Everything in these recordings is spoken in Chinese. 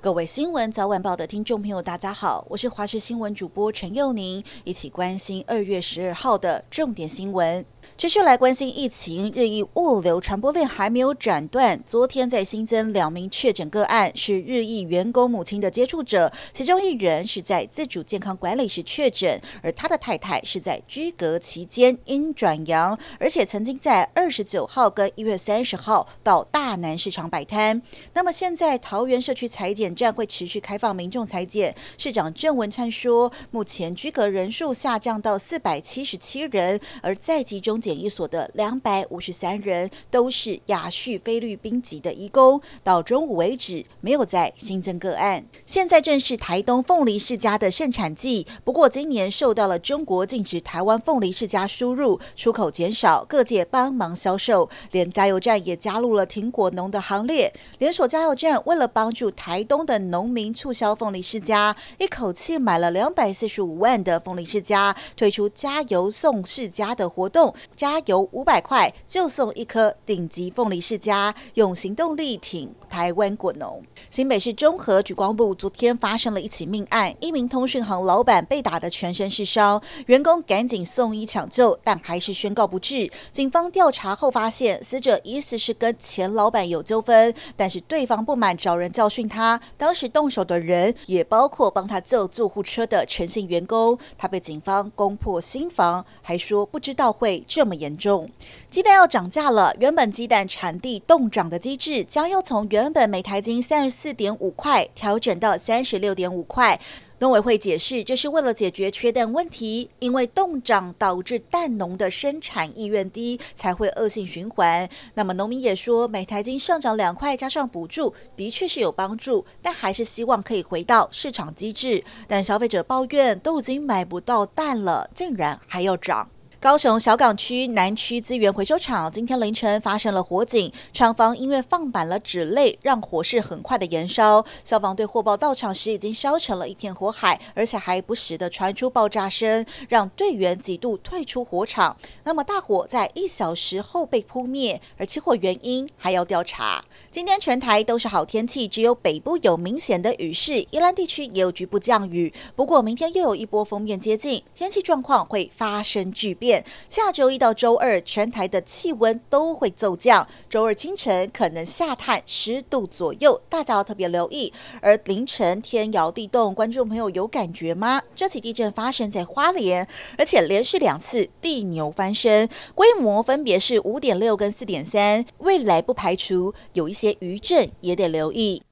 各位新闻早晚报的听众朋友，大家好，我是华视新闻主播陈佑宁，一起关心二月十二号的重点新闻。持续来关心疫情，日益物流传播链还没有斩断。昨天再新增两名确诊个案，是日裔员工母亲的接触者，其中一人是在自主健康管理时确诊，而他的太太是在居隔期间因转阳，而且曾经在二十九号跟一月三十号到大南市场摆摊。那么现在桃园社区裁剪站会持续开放民众裁剪，市长郑文灿说，目前居隔人数下降到四百七十七人，而在集中检疫所的两百五十三人都是亚裔菲律宾籍的移工，到中午为止没有再新增个案。现在正是台东凤梨世家的盛产季，不过今年受到了中国禁止台湾凤梨世家输入，出口减少，各界帮忙销售，连加油站也加入了挺果农的行列。连锁加油站为了帮助台东的农民促销凤梨世家，一口气买了两百四十五万的凤梨世家，推出加油送世家的活动。加油五百块就送一颗顶级凤梨世家，用行动力挺台湾果农。新北市中和莒光路昨天发生了一起命案，一名通讯行老板被打得全身是伤，员工赶紧送医抢救，但还是宣告不治。警方调查后发现，死者疑似是跟前老板有纠纷，但是对方不满找人教训他，当时动手的人也包括帮他救救护车的陈姓员工。他被警方攻破心房，还说不知道会这么。严重，鸡蛋要涨价了。原本鸡蛋产地冻涨的机制将要从原本每台斤三十四点五块调整到三十六点五块。农委会解释，这是为了解决缺蛋问题，因为冻涨导致蛋农的生产意愿低，才会恶性循环。那么农民也说，每台斤上涨两块加上补助，的确是有帮助，但还是希望可以回到市场机制。但消费者抱怨，都已经买不到蛋了，竟然还要涨。高雄小港区南区资源回收厂今天凌晨发生了火警，厂房因为放满了纸类，让火势很快的燃烧。消防队获报到场时，已经烧成了一片火海，而且还不时的传出爆炸声，让队员几度退出火场。那么大火在一小时后被扑灭，而起火原因还要调查。今天全台都是好天气，只有北部有明显的雨势，宜兰地区也有局部降雨。不过明天又有一波锋面接近，天气状况会发生巨变下周一到周二，全台的气温都会骤降。周二清晨可能下探十度左右，大家要特别留意。而凌晨天摇地动，观众朋友有感觉吗？这起地震发生在花莲，而且连续两次地牛翻身，规模分别是五点六跟四点三。未来不排除有一些余震，也得留意。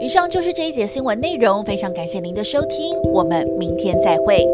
以上就是这一节新闻内容，非常感谢您的收听，我们明天再会。